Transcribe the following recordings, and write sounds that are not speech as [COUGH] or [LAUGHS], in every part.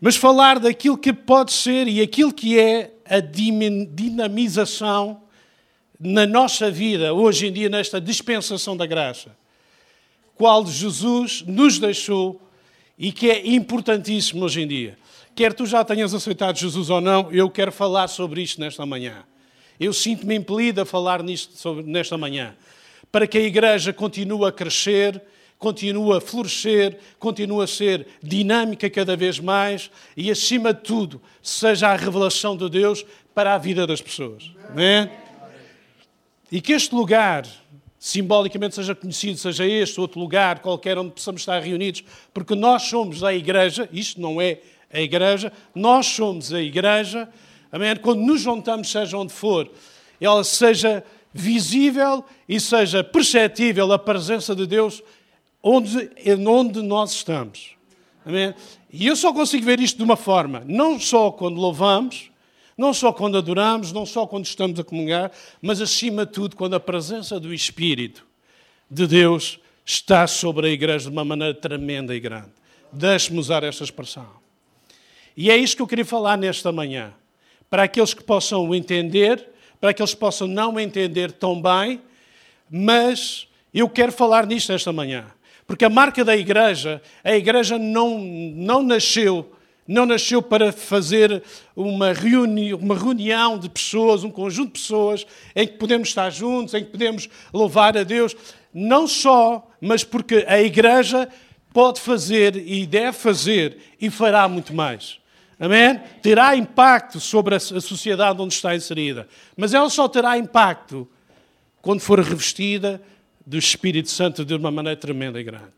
mas falar daquilo que pode ser e aquilo que é a dinamização na nossa vida, hoje em dia, nesta dispensação da graça, qual Jesus nos deixou e que é importantíssimo hoje em dia. Quer tu já tenhas aceitado Jesus ou não, eu quero falar sobre isto nesta manhã. Eu sinto-me impelido a falar nisto nesta manhã, para que a igreja continue a crescer continua a florescer, continua a ser dinâmica cada vez mais e, acima de tudo, seja a revelação de Deus para a vida das pessoas. Amém? E que este lugar, simbolicamente, seja conhecido, seja este, outro lugar, qualquer onde possamos estar reunidos, porque nós somos a igreja, isto não é a igreja, nós somos a igreja, amém? Quando nos juntamos, seja onde for, ela seja visível e seja perceptível a presença de Deus onde, onde nós estamos. Amém? E eu só consigo ver isto de uma forma, não só quando louvamos, não só quando adoramos, não só quando estamos a comungar, mas acima de tudo quando a presença do Espírito de Deus está sobre a igreja de uma maneira tremenda e grande. Deixe-me usar esta expressão. E é isto que eu queria falar nesta manhã. Para aqueles que possam entender, para aqueles que possam não entender tão bem, mas eu quero falar nisto esta manhã. Porque a marca da igreja, a igreja não, não nasceu não nasceu para fazer uma, reuni uma reunião de pessoas, um conjunto de pessoas em que podemos estar juntos, em que podemos louvar a Deus. Não só, mas porque a igreja pode fazer e deve fazer e fará muito mais. Amém? Terá impacto sobre a sociedade onde está inserida. Mas ela só terá impacto quando for revestida do Espírito Santo de uma maneira tremenda e grande.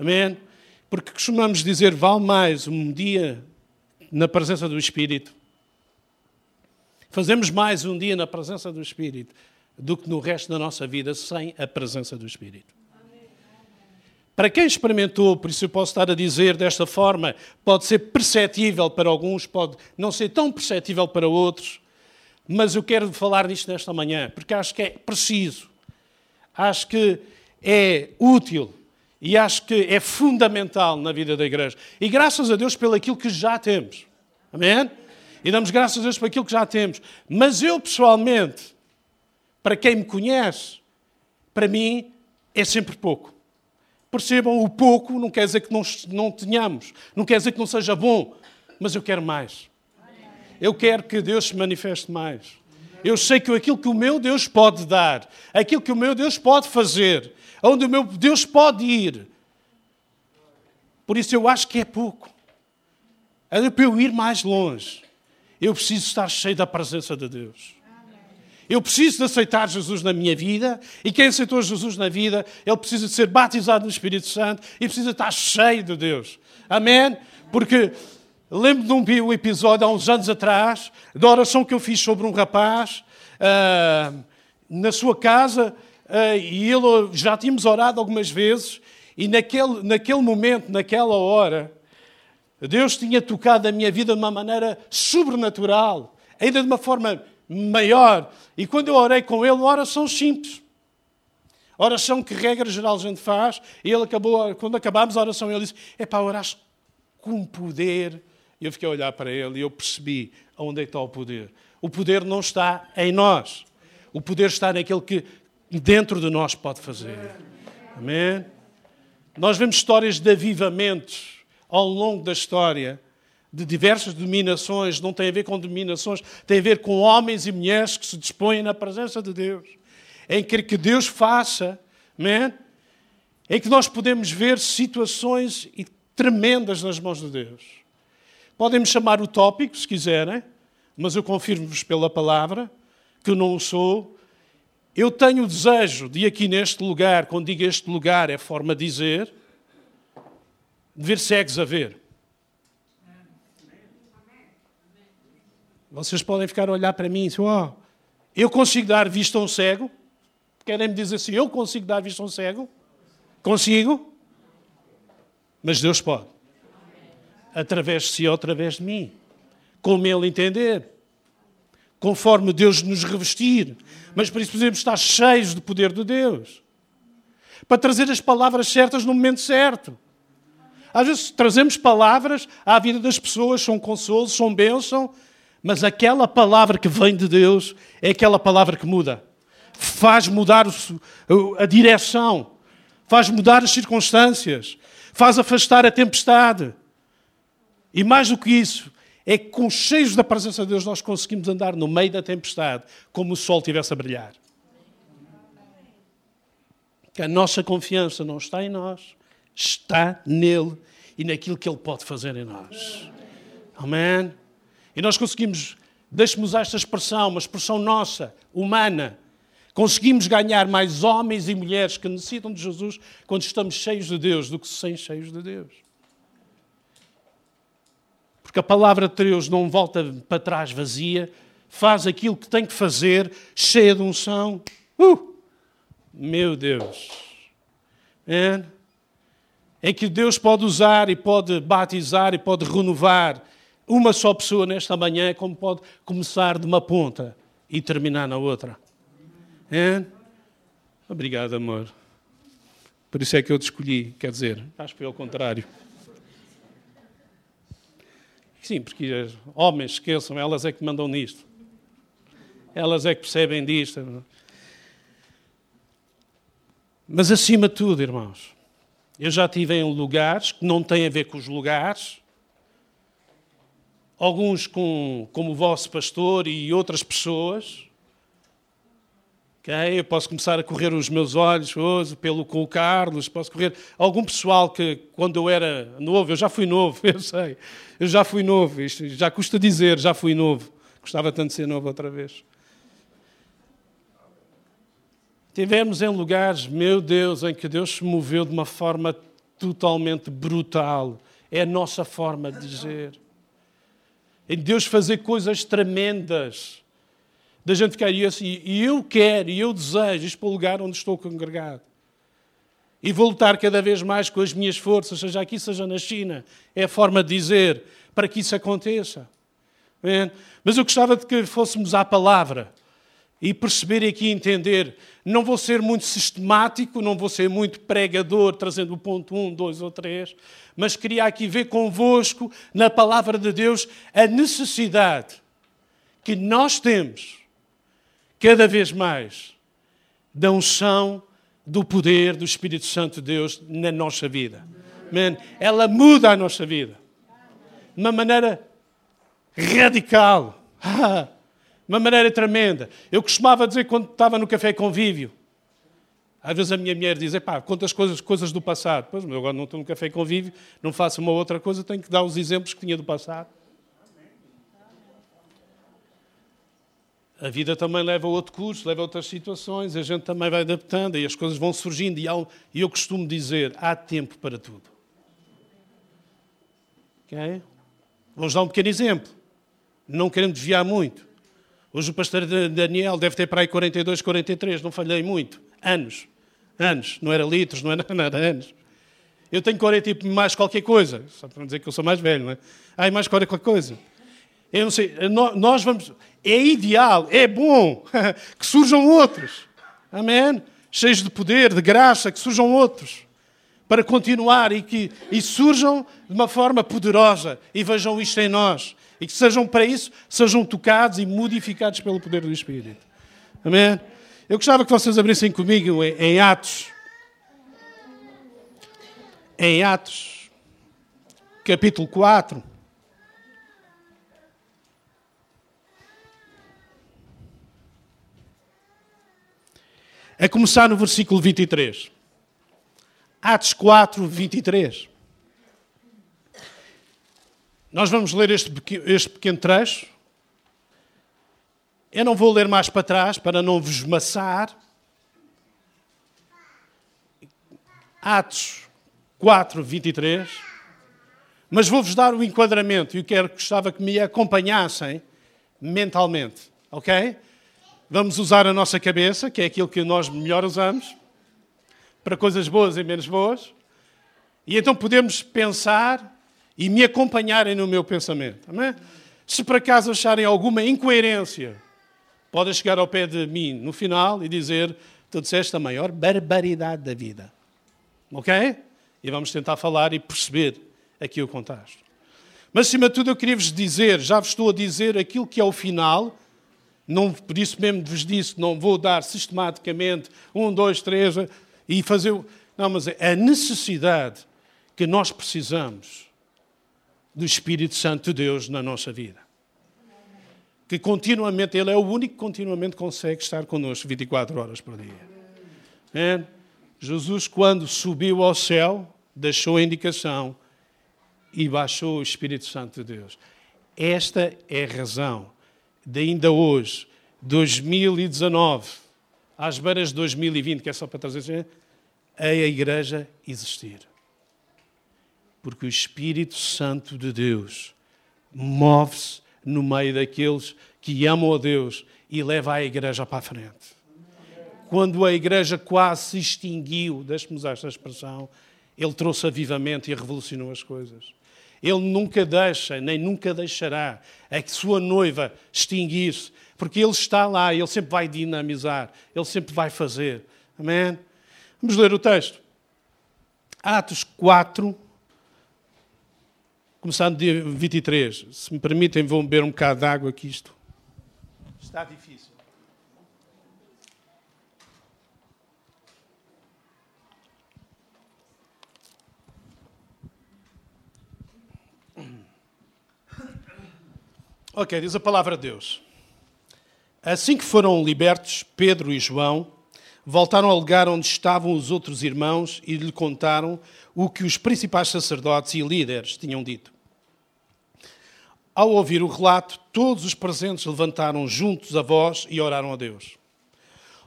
Amém? Porque costumamos dizer, vale mais um dia na presença do Espírito. Fazemos mais um dia na presença do Espírito do que no resto da nossa vida sem a presença do Espírito. Para quem experimentou, por isso eu posso estar a dizer desta forma, pode ser perceptível para alguns, pode não ser tão perceptível para outros, mas eu quero falar nisto nesta manhã, porque acho que é preciso acho que é útil e acho que é fundamental na vida da igreja. E graças a Deus pelo aquilo que já temos. Amém? E damos graças a Deus por aquilo que já temos. Mas eu, pessoalmente, para quem me conhece, para mim é sempre pouco. Percebam, o pouco não quer dizer que não, não tenhamos, não quer dizer que não seja bom, mas eu quero mais. Eu quero que Deus se manifeste mais. Eu sei que aquilo que o meu Deus pode dar, aquilo que o meu Deus pode fazer, onde o meu Deus pode ir. Por isso eu acho que é pouco. É para eu ir mais longe. Eu preciso estar cheio da presença de Deus. Eu preciso de aceitar Jesus na minha vida, e quem aceitou Jesus na vida, ele precisa de ser batizado no Espírito Santo e precisa estar cheio de Deus. Amém? Porque Lembro de um episódio há uns anos atrás, da oração que eu fiz sobre um rapaz uh, na sua casa, uh, e ele já tínhamos orado algumas vezes, e naquele, naquele momento, naquela hora, Deus tinha tocado a minha vida de uma maneira sobrenatural, ainda de uma forma maior. E quando eu orei com ele, uma oração simples. Oração que, regra geral, a gente faz. E ele acabou, quando acabámos a oração, ele disse: É para orar com poder eu fiquei a olhar para ele e eu percebi onde é está o poder. O poder não está em nós. O poder está naquele que dentro de nós pode fazer. Amém? Nós vemos histórias de avivamentos ao longo da história de diversas dominações, não tem a ver com dominações, tem a ver com homens e mulheres que se dispõem na presença de Deus, em que Deus faça, amém? em que nós podemos ver situações tremendas nas mãos de Deus. Podem me chamar utópico, se quiserem, mas eu confirmo-vos pela palavra que eu não o sou. Eu tenho o desejo de aqui neste lugar, quando digo este lugar, é forma de dizer, de ver cegos a ver. Vocês podem ficar a olhar para mim e dizer, oh, eu consigo dar vista a um cego? Querem me dizer assim, eu consigo dar vista a um cego? Consigo? Mas Deus pode através de si ou através de mim, como ele entender, conforme Deus nos revestir. Mas por isso podemos estar cheios do poder de Deus, para trazer as palavras certas no momento certo. Às vezes trazemos palavras à vida das pessoas, são consolo, são bênção, mas aquela palavra que vem de Deus é aquela palavra que muda. Faz mudar a direção, faz mudar as circunstâncias, faz afastar a tempestade. E mais do que isso, é que com cheios da presença de Deus nós conseguimos andar no meio da tempestade como o sol estivesse a brilhar. Que a nossa confiança não está em nós, está nele e naquilo que ele pode fazer em nós. Amém? E nós conseguimos, deixe-me usar esta expressão, uma expressão nossa, humana, conseguimos ganhar mais homens e mulheres que necessitam de Jesus quando estamos cheios de Deus do que sem cheios de Deus. Porque a palavra de Deus não volta para trás vazia, faz aquilo que tem que fazer, cheia de unção. Uh! Meu Deus! É? é que Deus pode usar e pode batizar e pode renovar uma só pessoa nesta manhã, como pode começar de uma ponta e terminar na outra. É? Obrigado, amor. Por isso é que eu te escolhi, quer dizer, acho que foi ao contrário. Sim, porque homens, esqueçam, elas é que mandam nisto. Elas é que percebem disto. Mas acima de tudo, irmãos, eu já estive em lugares que não têm a ver com os lugares, alguns com, como o vosso pastor e outras pessoas. Okay? Eu posso começar a correr os meus olhos hoje pelo com o Carlos, posso correr algum pessoal que quando eu era novo, eu já fui novo, [LAUGHS] eu sei, eu já fui novo, isto já custa dizer, já fui novo. Gostava tanto de ser novo outra vez. Tivemos em lugares, meu Deus, em que Deus se moveu de uma forma totalmente brutal. É a nossa forma de dizer em Deus fazer coisas tremendas, da gente ficar e assim, e eu quero, e eu desejo isto para o lugar onde estou congregado. E vou lutar cada vez mais com as minhas forças, seja aqui, seja na China. É a forma de dizer para que isso aconteça. Mas eu gostava de que fôssemos à palavra e perceber aqui entender. Não vou ser muito sistemático, não vou ser muito pregador, trazendo o ponto 1, 2 ou 3, mas queria aqui ver convosco, na palavra de Deus, a necessidade que nós temos, cada vez mais, da unção, do poder do Espírito Santo de Deus na nossa vida. Amen. Ela muda a nossa vida de uma maneira radical. [LAUGHS] uma maneira tremenda. Eu costumava dizer quando estava no café convívio, às vezes a minha mulher diz, pá, conta as coisas, coisas do passado. Pois, eu agora não estou no café convívio, não faço uma outra coisa, tenho que dar os exemplos que tinha do passado. A vida também leva a outro curso, leva a outras situações, a gente também vai adaptando e as coisas vão surgindo. E eu costumo dizer, há tempo para tudo. Ok? Vamos dar um pequeno exemplo. Não querendo desviar muito. Hoje o pastor Daniel deve ter para aí 42, 43, não falhei muito. Anos. Anos. Não era litros, não era [LAUGHS] nada, anos. Eu tenho 40 e mais qualquer coisa. Só para não dizer que eu sou mais velho, não é? Ai, mais qualquer coisa. Eu não sei. Nós vamos. É ideal, é bom [LAUGHS] que surjam outros. Amém? Cheios de poder, de graça, que surjam outros. Para continuar e que e surjam de uma forma poderosa e vejam isto em nós e que sejam para isso, sejam tocados e modificados pelo poder do Espírito. Amém? Eu gostava que vocês abrissem comigo em Atos. Em Atos, capítulo 4. A começar no versículo 23. Atos 4, 23. Nós vamos ler este, este pequeno trecho. Eu não vou ler mais para trás para não vos maçar. Atos 4, 23. Mas vou-vos dar o enquadramento e quero, gostava que me acompanhassem mentalmente, ok? Vamos usar a nossa cabeça, que é aquilo que nós melhor usamos, para coisas boas e menos boas. E então podemos pensar e me acompanharem no meu pensamento. Amém? Se por acaso acharem alguma incoerência, podem chegar ao pé de mim no final e dizer: Tu disseste a maior barbaridade da vida. Ok? E vamos tentar falar e perceber aqui o contexto. Mas, acima de tudo, eu queria vos dizer, já vos estou a dizer aquilo que é o final, não, por isso mesmo vos disse, não vou dar sistematicamente um, dois, três e fazer. Não, mas é a necessidade que nós precisamos do Espírito Santo de Deus na nossa vida. Que continuamente, Ele é o único que continuamente consegue estar connosco 24 horas por dia. É? Jesus, quando subiu ao céu, deixou a indicação e baixou o Espírito Santo de Deus. Esta é a razão de ainda hoje, 2019, às beiras de 2020, que é só para trazer a igreja existir. Porque o Espírito Santo de Deus move-se no meio daqueles que amam a Deus e leva a igreja para a frente. Quando a igreja quase se extinguiu, deixe-me usar esta expressão, ele trouxe avivamento e revolucionou as coisas. Ele nunca deixa, nem nunca deixará a sua noiva extinguir-se, porque Ele está lá, Ele sempre vai dinamizar, Ele sempre vai fazer. Amém? Vamos ler o texto. Atos 4, começando dia 23. Se me permitem, vou beber um bocado de água aqui isto. Está difícil. Ok, diz a palavra de Deus. Assim que foram libertos, Pedro e João voltaram ao lugar onde estavam os outros irmãos e lhe contaram o que os principais sacerdotes e líderes tinham dito. Ao ouvir o relato, todos os presentes levantaram juntos a voz e oraram a Deus.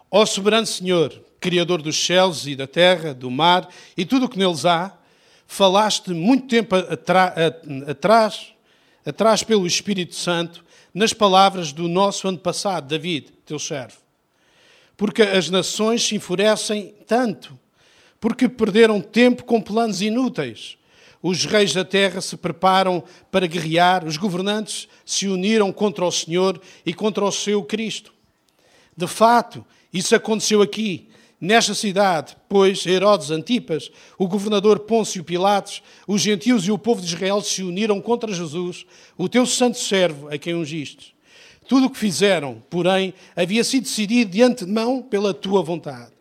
Ó soberano Senhor, Criador dos céus e da terra, do mar e tudo o que neles há, falaste muito tempo atrás atrás pelo Espírito Santo, nas palavras do nosso antepassado, David, teu servo. Porque as nações se enfurecem tanto, porque perderam tempo com planos inúteis. Os reis da terra se preparam para guerrear, os governantes se uniram contra o Senhor e contra o seu Cristo. De fato, isso aconteceu aqui, Nesta cidade, pois, Herodes Antipas, o governador Pôncio Pilatos, os gentios e o povo de Israel se uniram contra Jesus, o teu santo servo, a quem ungiste. Tudo o que fizeram, porém, havia sido decidido de antemão pela tua vontade.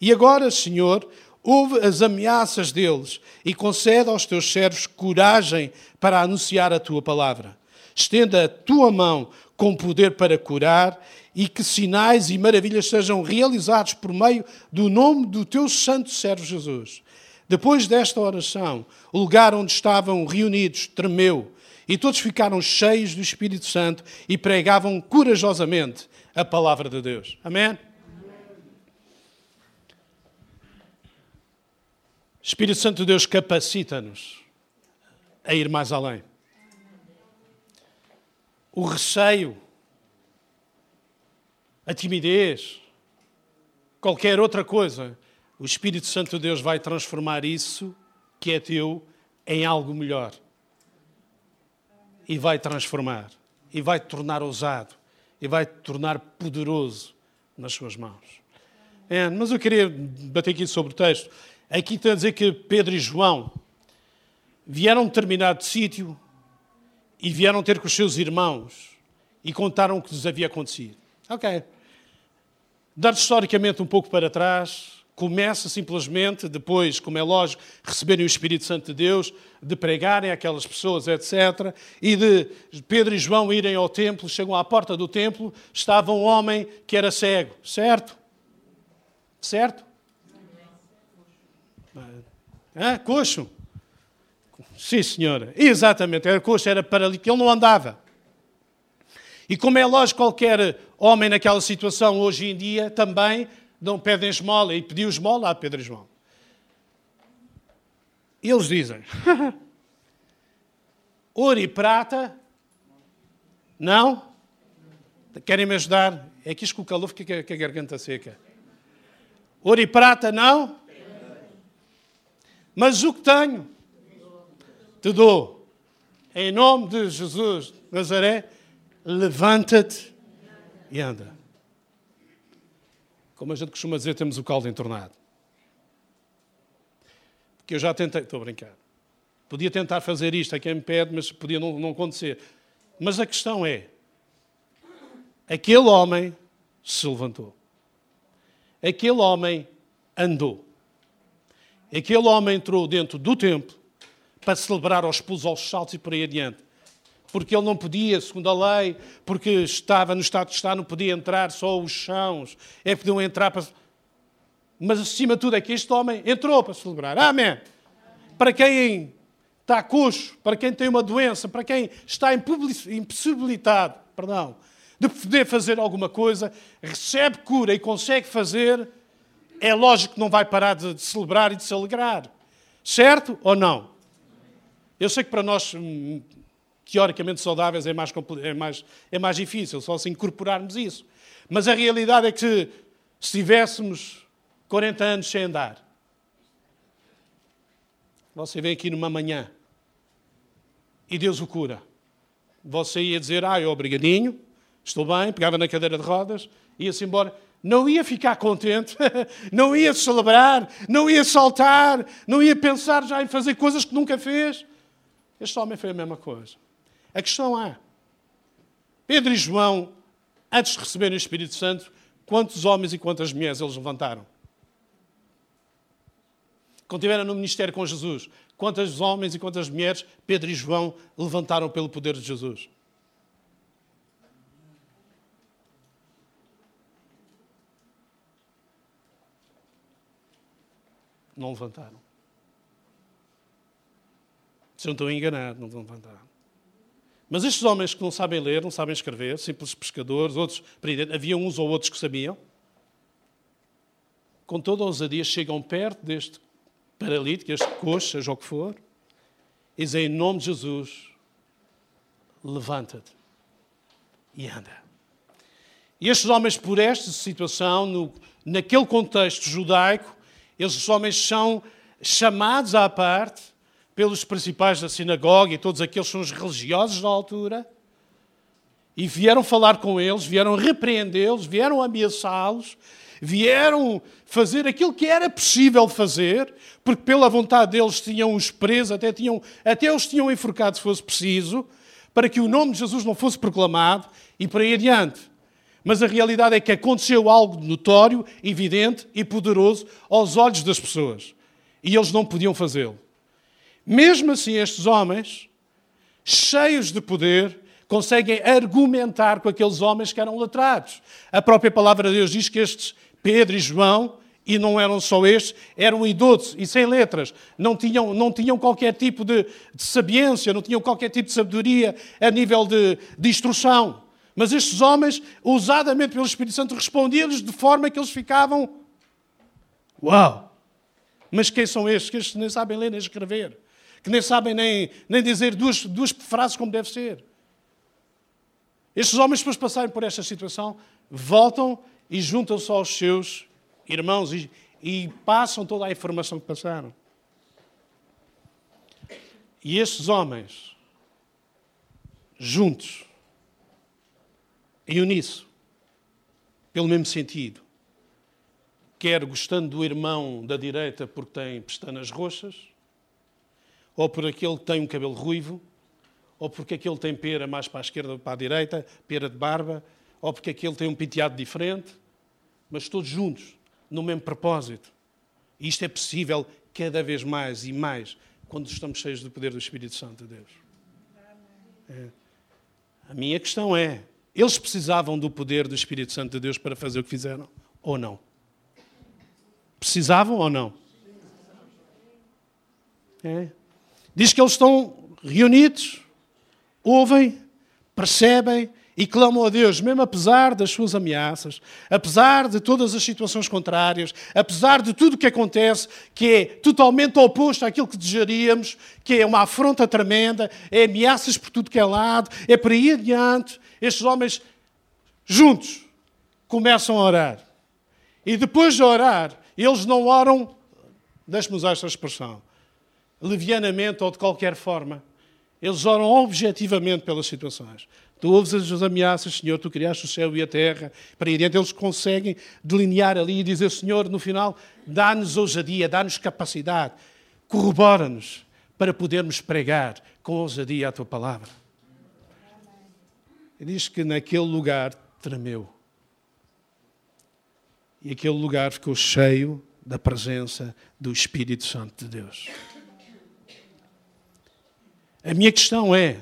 E agora, Senhor, ouve as ameaças deles e concede aos teus servos coragem para anunciar a tua palavra. Estenda a tua mão com poder para curar e que sinais e maravilhas sejam realizados por meio do nome do teu santo servo Jesus. Depois desta oração, o lugar onde estavam reunidos tremeu e todos ficaram cheios do Espírito Santo e pregavam corajosamente a palavra de Deus. Amém? Espírito Santo de Deus capacita-nos a ir mais além. O receio a timidez, qualquer outra coisa, o Espírito Santo de Deus vai transformar isso que é teu em algo melhor. E vai transformar, e vai te tornar ousado, e vai te tornar poderoso nas suas mãos. É, mas eu queria bater aqui sobre o texto. Aqui está a dizer que Pedro e João vieram a determinado sítio e vieram ter com os seus irmãos e contaram o que lhes havia acontecido. Ok dar historicamente um pouco para trás, começa simplesmente, depois, como é lógico, receberem o Espírito Santo de Deus, de pregarem aquelas pessoas, etc. E de Pedro e João irem ao templo, chegam à porta do templo, estava um homem que era cego, certo? Certo? Coxo? Sim, senhora. Exatamente, era coxo, era paralítico, ele não andava. E como é lógico, qualquer homem naquela situação hoje em dia também não pedem esmola e pediu esmola a Pedro e João. Eles dizem: [LAUGHS] ouro e prata, não? Querem me ajudar? É que isto com o calor fica com a garganta seca. Ouro e prata, não? Mas o que tenho, te dou. Em nome de Jesus Nazaré, levanta-te e anda. Como a gente costuma dizer, temos o caldo entornado. que eu já tentei, estou a brincar. Podia tentar fazer isto a quem me pede, mas podia não, não acontecer. Mas a questão é: aquele homem se levantou. Aquele homem andou. Aquele homem entrou dentro do templo para celebrar aos pulos, aos saltos e por aí adiante. Porque ele não podia, segundo a lei, porque estava no estado de estar, não podia entrar só os chãos. É podiam entrar para. Mas acima de tudo é que este homem entrou para celebrar. Amém. Para quem está coxo, para quem tem uma doença, para quem está impossibilitado, perdão, de poder fazer alguma coisa, recebe cura e consegue fazer, é lógico que não vai parar de celebrar e de se alegrar. Certo ou não? Eu sei que para nós, hum, teoricamente saudáveis, é mais, é mais, é mais difícil, só se incorporarmos isso. Mas a realidade é que se tivéssemos 40 anos sem andar, você vem aqui numa manhã e Deus o cura. Você ia dizer, ah, eu obrigadinho, estou bem, pegava na cadeira de rodas, ia-se embora. Não ia ficar contente, [LAUGHS] não ia celebrar, não ia saltar, não ia pensar já em fazer coisas que nunca fez. Este homem foi a mesma coisa. A questão é: Pedro e João, antes de receberem o Espírito Santo, quantos homens e quantas mulheres eles levantaram? Quando estiveram no ministério com Jesus, quantos homens e quantas mulheres Pedro e João levantaram pelo poder de Jesus? Não levantaram. Se não estou enganado, não levantaram. Mas estes homens que não sabem ler, não sabem escrever, simples pescadores, outros, havia uns ou outros que sabiam, com toda a ousadia chegam perto deste paralítico, este coxo, seja o que for, e dizem, em nome de Jesus, levanta-te e anda. E estes homens, por esta situação, no, naquele contexto judaico, estes homens são chamados à parte pelos principais da sinagoga e todos aqueles que são os religiosos da altura, e vieram falar com eles, vieram repreendê-los, vieram ameaçá-los, vieram fazer aquilo que era possível fazer, porque pela vontade deles tinham os presos, até, tinham, até os tinham enforcado se fosse preciso, para que o nome de Jesus não fosse proclamado e por aí adiante. Mas a realidade é que aconteceu algo notório, evidente e poderoso aos olhos das pessoas. E eles não podiam fazê-lo. Mesmo assim, estes homens, cheios de poder, conseguem argumentar com aqueles homens que eram letrados. A própria palavra de Deus diz que estes Pedro e João, e não eram só estes, eram idosos e sem letras, não tinham, não tinham qualquer tipo de, de sabiência, não tinham qualquer tipo de sabedoria a nível de, de instrução. Mas estes homens, usadamente pelo Espírito Santo, respondiam-lhes de forma que eles ficavam. Uau! Mas quem são estes? Que estes nem sabem ler nem escrever, que nem sabem nem, nem dizer duas, duas frases como deve ser. Estes homens, depois de passarem por esta situação, voltam e juntam-se aos seus irmãos e, e passam toda a informação que passaram. E estes homens, juntos, em uníssono, pelo mesmo sentido, quer gostando do irmão da direita porque tem pestanas roxas, ou por aquele que tem um cabelo ruivo, ou porque aquele tem pera mais para a esquerda ou para a direita, pera de barba, ou porque aquele tem um penteado diferente, mas todos juntos, no mesmo propósito. E isto é possível cada vez mais e mais quando estamos cheios do poder do Espírito Santo de Deus. É. A minha questão é: eles precisavam do poder do Espírito Santo de Deus para fazer o que fizeram ou não? Precisavam ou não? É. Diz que eles estão reunidos, ouvem, percebem e clamam a Deus, mesmo apesar das suas ameaças, apesar de todas as situações contrárias, apesar de tudo o que acontece, que é totalmente oposto àquilo que desejaríamos, que é uma afronta tremenda, é ameaças por tudo que é lado, é por aí adiante. Estes homens, juntos, começam a orar. E depois de orar, eles não oram, deixe-me usar esta expressão, levianamente ou de qualquer forma. Eles oram objetivamente pelas situações. Tu ouves as ameaças, Senhor, tu criaste o céu e a terra. Para ir adiante, eles conseguem delinear ali e dizer, Senhor, no final, dá-nos ousadia, dá-nos capacidade. corrobora-nos para podermos pregar com ousadia a tua palavra. E diz que naquele lugar tremeu. E aquele lugar ficou cheio da presença do Espírito Santo de Deus. A minha questão é: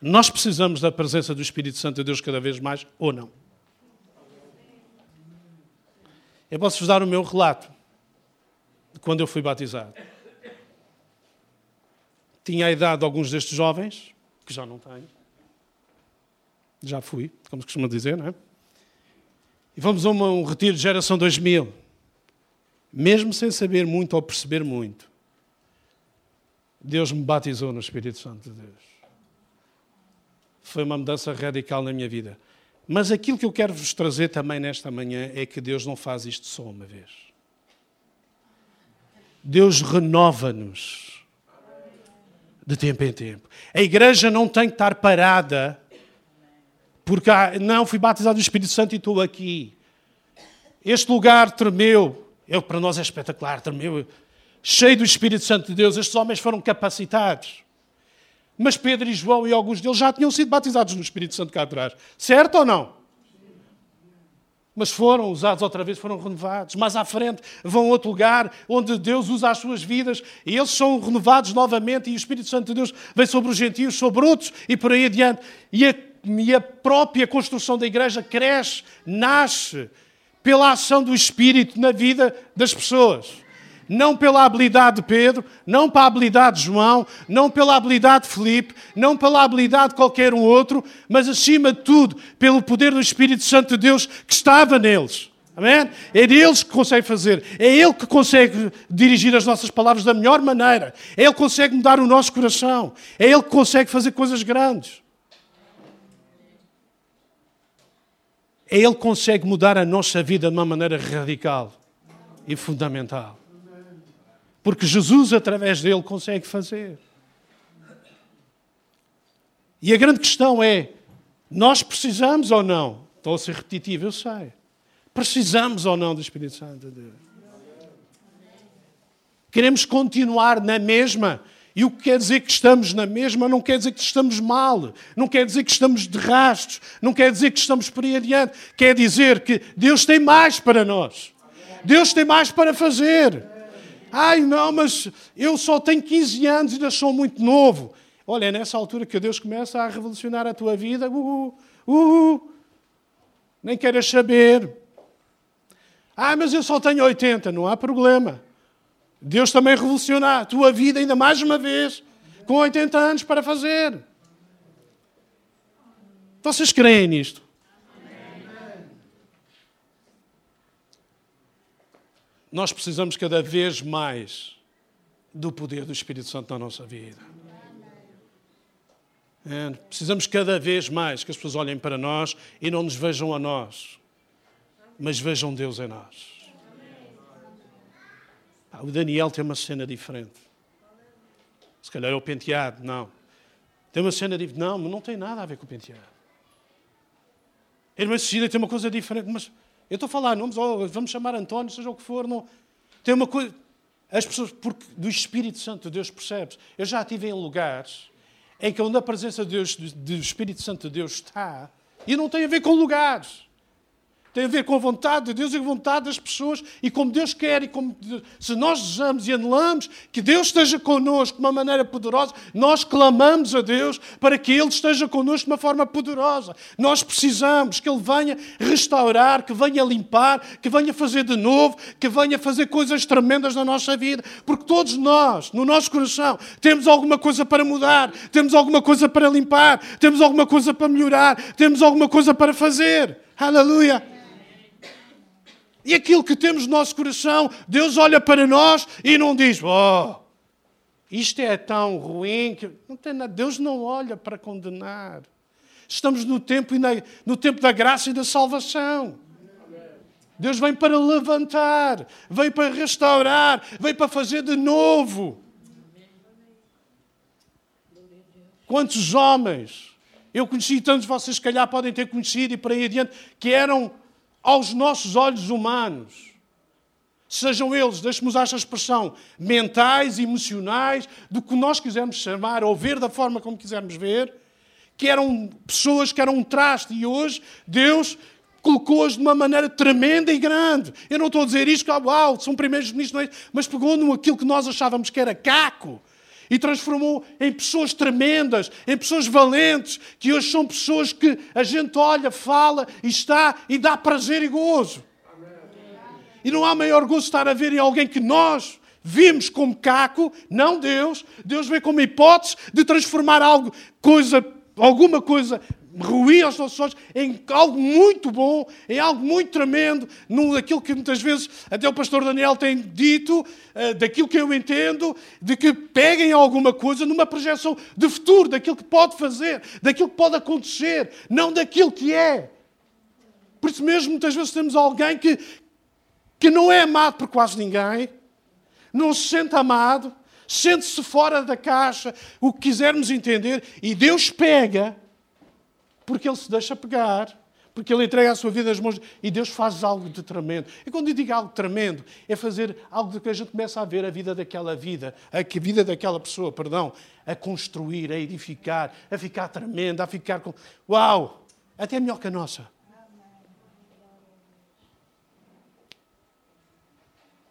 nós precisamos da presença do Espírito Santo de Deus cada vez mais ou não? Eu posso-vos dar o meu relato de quando eu fui batizado. Tinha a idade de alguns destes jovens, que já não tenho. Já fui, como se costuma dizer, não é? E vamos a um retiro de geração 2000. Mesmo sem saber muito ou perceber muito, Deus me batizou no Espírito Santo de Deus. Foi uma mudança radical na minha vida. Mas aquilo que eu quero vos trazer também nesta manhã é que Deus não faz isto só uma vez. Deus renova-nos de tempo em tempo. A igreja não tem que estar parada porque ah, não fui batizado no Espírito Santo e estou aqui. Este lugar tremeu. Eu, para nós é espetacular, tremeu. Cheio do Espírito Santo de Deus, estes homens foram capacitados. Mas Pedro e João e alguns deles já tinham sido batizados no Espírito Santo cá atrás. Certo ou não? Mas foram usados outra vez, foram renovados. Mais à frente vão a outro lugar onde Deus usa as suas vidas e eles são renovados novamente e o Espírito Santo de Deus vem sobre os gentios, sobre outros e por aí adiante. E a, e a própria construção da igreja cresce, nasce pela ação do Espírito na vida das pessoas não pela habilidade de Pedro, não pela habilidade de João, não pela habilidade de Filipe, não pela habilidade de qualquer um outro, mas acima de tudo pelo poder do Espírito Santo de Deus que estava neles. Amém? É eles que consegue fazer, é Ele que consegue dirigir as nossas palavras da melhor maneira, é Ele que consegue mudar o nosso coração, é Ele que consegue fazer coisas grandes. É Ele que consegue mudar a nossa vida de uma maneira radical e fundamental. Porque Jesus, através dele, consegue fazer. E a grande questão é: nós precisamos ou não? Estou a ser repetitivo, eu sei. Precisamos ou não do Espírito Santo de Deus? Queremos continuar na mesma. E o que quer dizer que estamos na mesma não quer dizer que estamos mal, não quer dizer que estamos de rastros, não quer dizer que estamos por aí adiante. Quer dizer que Deus tem mais para nós. Deus tem mais para fazer. Ai, não, mas eu só tenho 15 anos e ainda sou muito novo. Olha, é nessa altura que Deus começa a revolucionar a tua vida. Uh, uh, uh, nem queres saber. Ah, mas eu só tenho 80. Não há problema. Deus também revoluciona a tua vida ainda mais uma vez, com 80 anos para fazer. Vocês creem nisto? Nós precisamos cada vez mais do poder do Espírito Santo na nossa vida. É, precisamos cada vez mais que as pessoas olhem para nós e não nos vejam a nós, mas vejam Deus em nós. Ah, o Daniel tem uma cena diferente. Se calhar é o penteado, não. Tem uma cena diferente. Não, não tem nada a ver com o penteado. A irmã Cecília tem uma coisa diferente, mas eu estou a falar nomes, oh, vamos chamar António, seja o que for. Não. Tem uma coisa. As pessoas, porque do Espírito Santo de Deus percebes. Eu já estive em lugares em que onde a presença de Deus, do Espírito Santo de Deus está, e não tem a ver com lugares tem a ver com a vontade de Deus e a vontade das pessoas e como Deus quer e como se nós desejamos e anelamos que Deus esteja connosco de uma maneira poderosa, nós clamamos a Deus para que Ele esteja connosco de uma forma poderosa. Nós precisamos que Ele venha restaurar, que venha limpar, que venha fazer de novo, que venha fazer coisas tremendas na nossa vida, porque todos nós, no nosso coração, temos alguma coisa para mudar, temos alguma coisa para limpar, temos alguma coisa para melhorar, temos alguma coisa para fazer. Aleluia! E aquilo que temos no nosso coração, Deus olha para nós e não diz: Oh, isto é tão ruim que. Não tem nada. Deus não olha para condenar. Estamos no tempo, no tempo da graça e da salvação. Deus vem para levantar, vem para restaurar, vem para fazer de novo. Quantos homens eu conheci, tantos vocês, se calhar, podem ter conhecido e por aí adiante, que eram aos nossos olhos humanos, Sejam eles, deixe-me usar esta expressão, mentais, emocionais, do que nós quisermos chamar ou ver da forma como quisermos ver, que eram pessoas que eram um traste e hoje Deus colocou-as de uma maneira tremenda e grande. Eu não estou a dizer isto, que, ah, uau, são primeiros ministros, mas pegou no aquilo que nós achávamos que era caco e transformou em pessoas tremendas, em pessoas valentes, que hoje são pessoas que a gente olha, fala e está e dá prazer e gozo. E não há maior gozo estar a ver em alguém que nós vimos como caco, não Deus. Deus vê como hipótese de transformar algo, coisa, alguma coisa ruim aos nossos olhos em algo muito bom, em algo muito tremendo, naquilo que muitas vezes até o pastor Daniel tem dito, uh, daquilo que eu entendo, de que peguem alguma coisa numa projeção de futuro, daquilo que pode fazer, daquilo que pode acontecer, não daquilo que é. Por isso mesmo, muitas vezes temos alguém que, que não é amado por quase ninguém, não se sente amado, sente-se fora da caixa, o que quisermos entender, e Deus pega porque ele se deixa pegar, porque ele entrega a sua vida às mãos e Deus faz algo de tremendo. E quando eu digo algo tremendo, é fazer algo de que a gente começa a ver a vida daquela vida, a vida daquela pessoa, perdão, a construir, a edificar, a ficar tremenda, a ficar com. Uau! Até melhor que a nossa.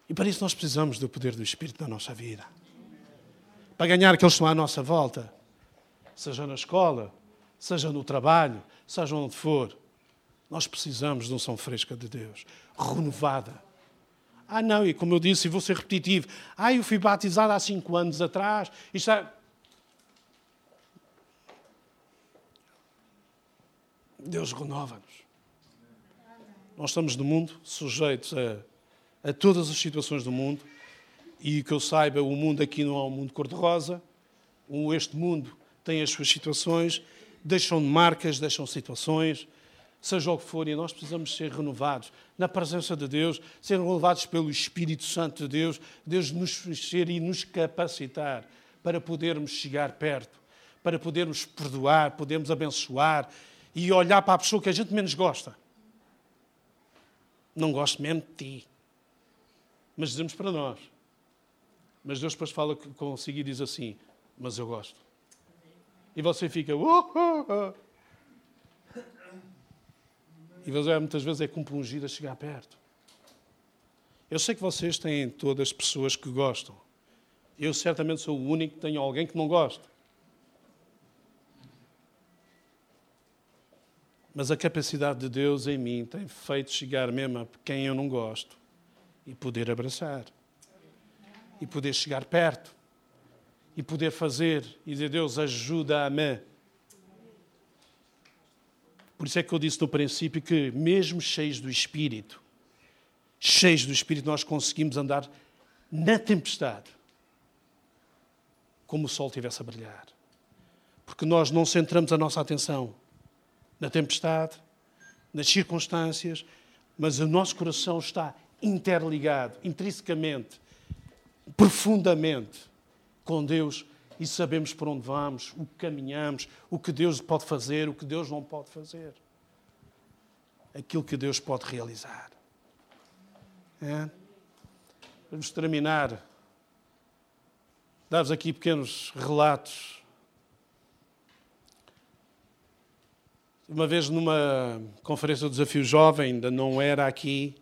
E para isso nós precisamos do poder do Espírito na nossa vida. Para ganhar aqueles que estão à nossa volta, seja na escola, seja no trabalho, seja onde for, nós precisamos de unção fresca de Deus, renovada. Ah, não, e como eu disse, e vou ser repetitivo, ah, eu fui batizado há cinco anos atrás, isto é... Deus renova-nos. Nós estamos no mundo sujeitos a, a todas as situações do mundo, e que eu saiba, o mundo aqui não é um mundo cor-de-rosa, este mundo tem as suas situações, deixam marcas, deixam situações, seja o que for, e nós precisamos ser renovados na presença de Deus, ser renovados pelo Espírito Santo de Deus, Deus nos encher e nos capacitar para podermos chegar perto, para podermos perdoar, podermos abençoar e olhar para a pessoa que a gente menos gosta. Não gosto mesmo de ti. Mas dizemos para nós. Mas Deus depois fala consigo e diz assim: Mas eu gosto. E você fica. Uh, uh, uh. E você muitas vezes é compungido a chegar perto. Eu sei que vocês têm todas pessoas que gostam. Eu certamente sou o único que tenho alguém que não gosta. Mas a capacidade de Deus em mim tem feito chegar mesmo a quem eu não gosto e poder abraçar e poder chegar perto e poder fazer e dizer: Deus, ajuda-me. Por isso é que eu disse no princípio que, mesmo cheios do Espírito, cheios do Espírito, nós conseguimos andar na tempestade, como o sol estivesse a brilhar. Porque nós não centramos a nossa atenção na tempestade, nas circunstâncias, mas o nosso coração está interligado, intrinsecamente, profundamente com Deus e sabemos por onde vamos, o que caminhamos, o que Deus pode fazer, o que Deus não pode fazer. Aquilo que Deus pode realizar. É? Vamos terminar. Dar-vos aqui pequenos relatos. Uma vez numa conferência do Desafio Jovem, ainda não era aqui,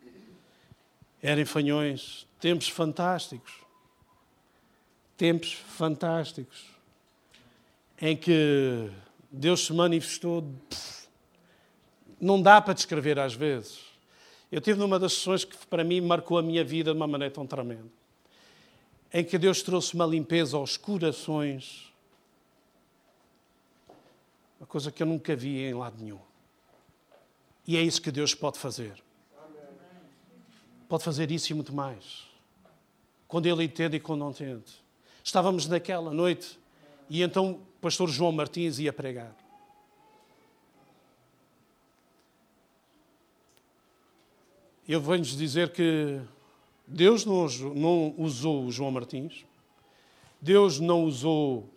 era em Fanhões, tempos fantásticos tempos fantásticos em que Deus se manifestou. Não dá para descrever às vezes. Eu tive numa das sessões que para mim marcou a minha vida de uma maneira tão tremenda, em que Deus trouxe uma limpeza aos corações, uma coisa que eu nunca vi em lado nenhum. E é isso que Deus pode fazer. Pode fazer isso e muito mais. Quando Ele entende e quando não entende. Estávamos naquela noite e então o pastor João Martins ia pregar. Eu venho-vos dizer que Deus não, não usou o João Martins, Deus não usou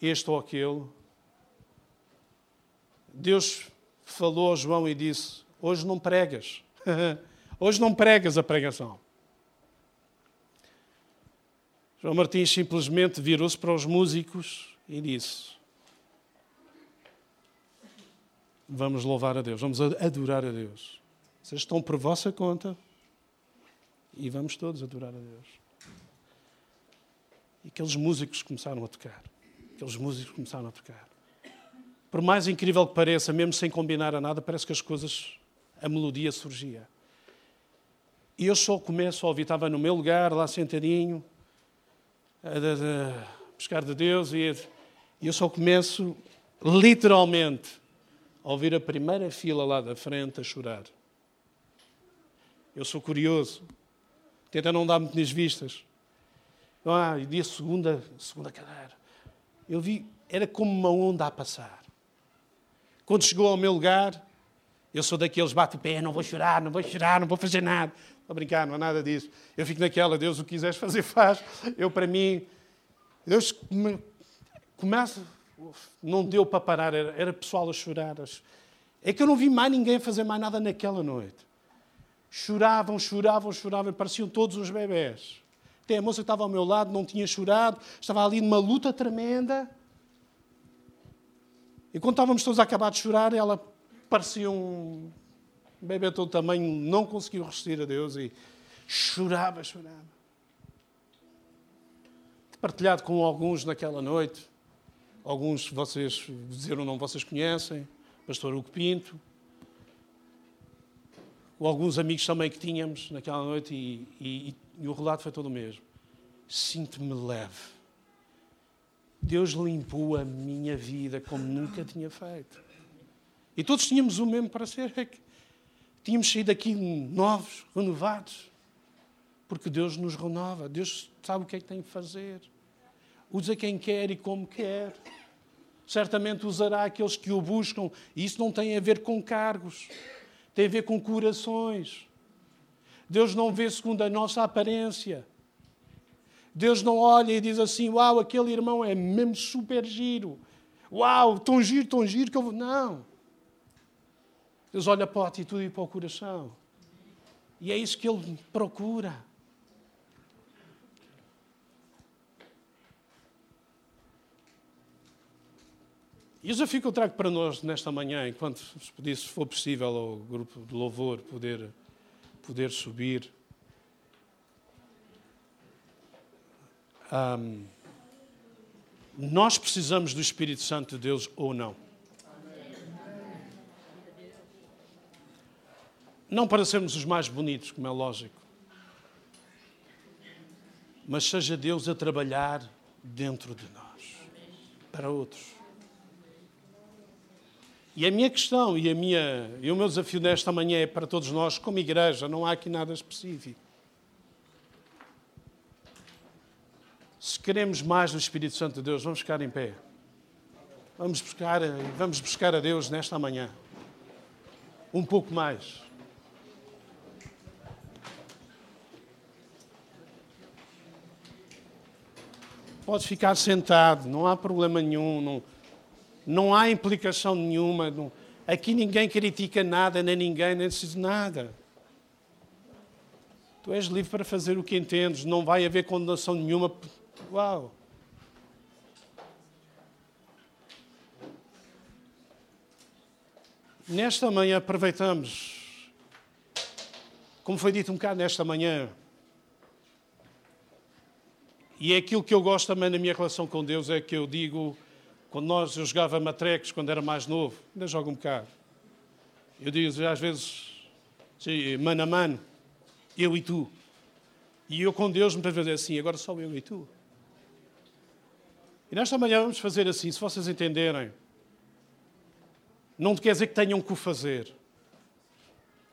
este ou aquele. Deus falou a João e disse: Hoje não pregas. [LAUGHS] Hoje não pregas a pregação. João Martins simplesmente virou-se para os músicos e disse: Vamos louvar a Deus, vamos adorar a Deus. Vocês estão por vossa conta e vamos todos adorar a Deus. E aqueles músicos começaram a tocar. Aqueles músicos começaram a tocar. Por mais incrível que pareça, mesmo sem combinar a nada, parece que as coisas, a melodia surgia. E eu só começo a ouvir, estava no meu lugar, lá sentadinho, a, a buscar de Deus, e eu só começo, literalmente, a ouvir a primeira fila lá da frente a chorar. Eu sou curioso, tenta não dar muito nas vistas. Ah, e vi a segunda, segunda cadeira. Eu vi, era como uma onda a passar. Quando chegou ao meu lugar, eu sou daqueles bate o pé, não vou chorar, não vou chorar, não vou fazer nada. A brincar, não há nada disso. Eu fico naquela, Deus, o que quiseres fazer, [LAUGHS] faz. Eu, para mim, Deus começa, não deu para parar, era, era pessoal a chorar. É que eu não vi mais ninguém fazer mais nada naquela noite. Choravam, choravam, choravam, pareciam todos uns bebés. Até a moça que estava ao meu lado não tinha chorado, estava ali numa luta tremenda. E quando estávamos todos a acabar de chorar, ela parecia um bebê todo tamanho, não conseguiu resistir a Deus e chorava, chorava. Partilhado com alguns naquela noite, alguns vocês dizeram não, vocês conhecem, pastor Hugo Pinto, ou alguns amigos também que tínhamos naquela noite, e, e, e o relato foi todo o mesmo. Sinto-me leve. Deus limpou a minha vida como nunca tinha feito. E todos tínhamos o mesmo para ser. É que tínhamos saído daqui novos, renovados. Porque Deus nos renova. Deus sabe o que é que tem que fazer. Usa quem quer e como quer. Certamente usará aqueles que o buscam. E isso não tem a ver com cargos tem a ver com corações. Deus não vê segundo a nossa aparência. Deus não olha e diz assim: Uau, aquele irmão é mesmo super giro. Uau, tão giro, tão giro que eu vou. Não. Deus olha para a atitude e para o coração. E é isso que Ele procura. E o desafio que eu trago para nós nesta manhã, enquanto se for possível ao grupo de louvor poder, poder subir. Um, nós precisamos do Espírito Santo de Deus ou não? Não para sermos os mais bonitos, como é lógico, mas seja Deus a trabalhar dentro de nós, para outros. E a minha questão e, a minha, e o meu desafio desta manhã é para todos nós, como igreja, não há aqui nada específico. Se queremos mais do Espírito Santo de Deus, vamos ficar em pé. Vamos buscar, vamos buscar a Deus nesta manhã. Um pouco mais. Podes ficar sentado, não há problema nenhum. Não não há implicação nenhuma. Não, aqui ninguém critica nada, nem ninguém, nem diz nada. Tu és livre para fazer o que entendes, não vai haver condenação nenhuma. Uau! Nesta manhã aproveitamos, como foi dito um bocado nesta manhã, e é aquilo que eu gosto também na minha relação com Deus, é que eu digo, quando nós, eu jogava matrecos quando era mais novo, ainda jogo um bocado. Eu digo às vezes, mano a mano, eu e tu. E eu com Deus muitas vezes é assim, agora só eu e tu. E nesta manhã vamos fazer assim, se vocês entenderem. Não quer dizer que tenham que o fazer.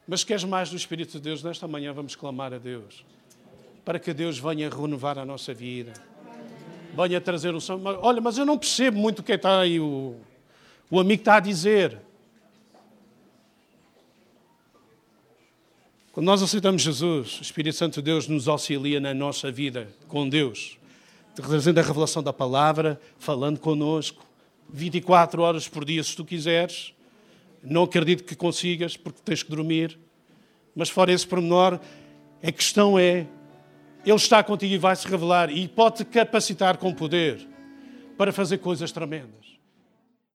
Mas queres mais do Espírito de Deus, nesta manhã vamos clamar a Deus. Para que Deus venha renovar a nossa vida venha trazer o som. Olha, mas eu não percebo muito o que está aí o, o amigo está a dizer. Quando nós aceitamos Jesus, o Espírito Santo de Deus nos auxilia na nossa vida com Deus, trazendo a revelação da palavra, falando conosco, 24 horas por dia, se tu quiseres. Não acredito que consigas, porque tens que dormir. Mas fora esse pormenor, a questão é Ele está contigo e vai se revelar e pode te capacitar com poder para fazer coisas tremendas.